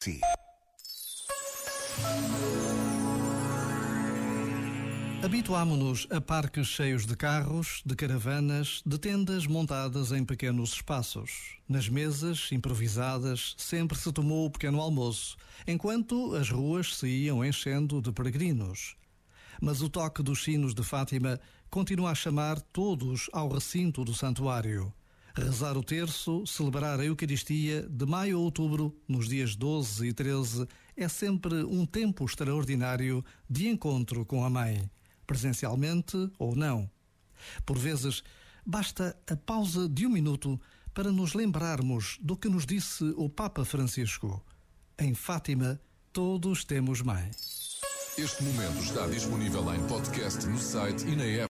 Si. Habituámo-nos a parques cheios de carros, de caravanas, de tendas montadas em pequenos espaços. Nas mesas, improvisadas, sempre se tomou o pequeno almoço, enquanto as ruas se iam enchendo de peregrinos. Mas o toque dos sinos de Fátima continua a chamar todos ao recinto do santuário. Rezar o terço, celebrar a Eucaristia, de maio a outubro, nos dias 12 e 13, é sempre um tempo extraordinário de encontro com a Mãe presencialmente ou não. Por vezes, basta a pausa de um minuto para nos lembrarmos do que nos disse o Papa Francisco. Em Fátima, todos temos mãe. Este momento está disponível em podcast no site e na app.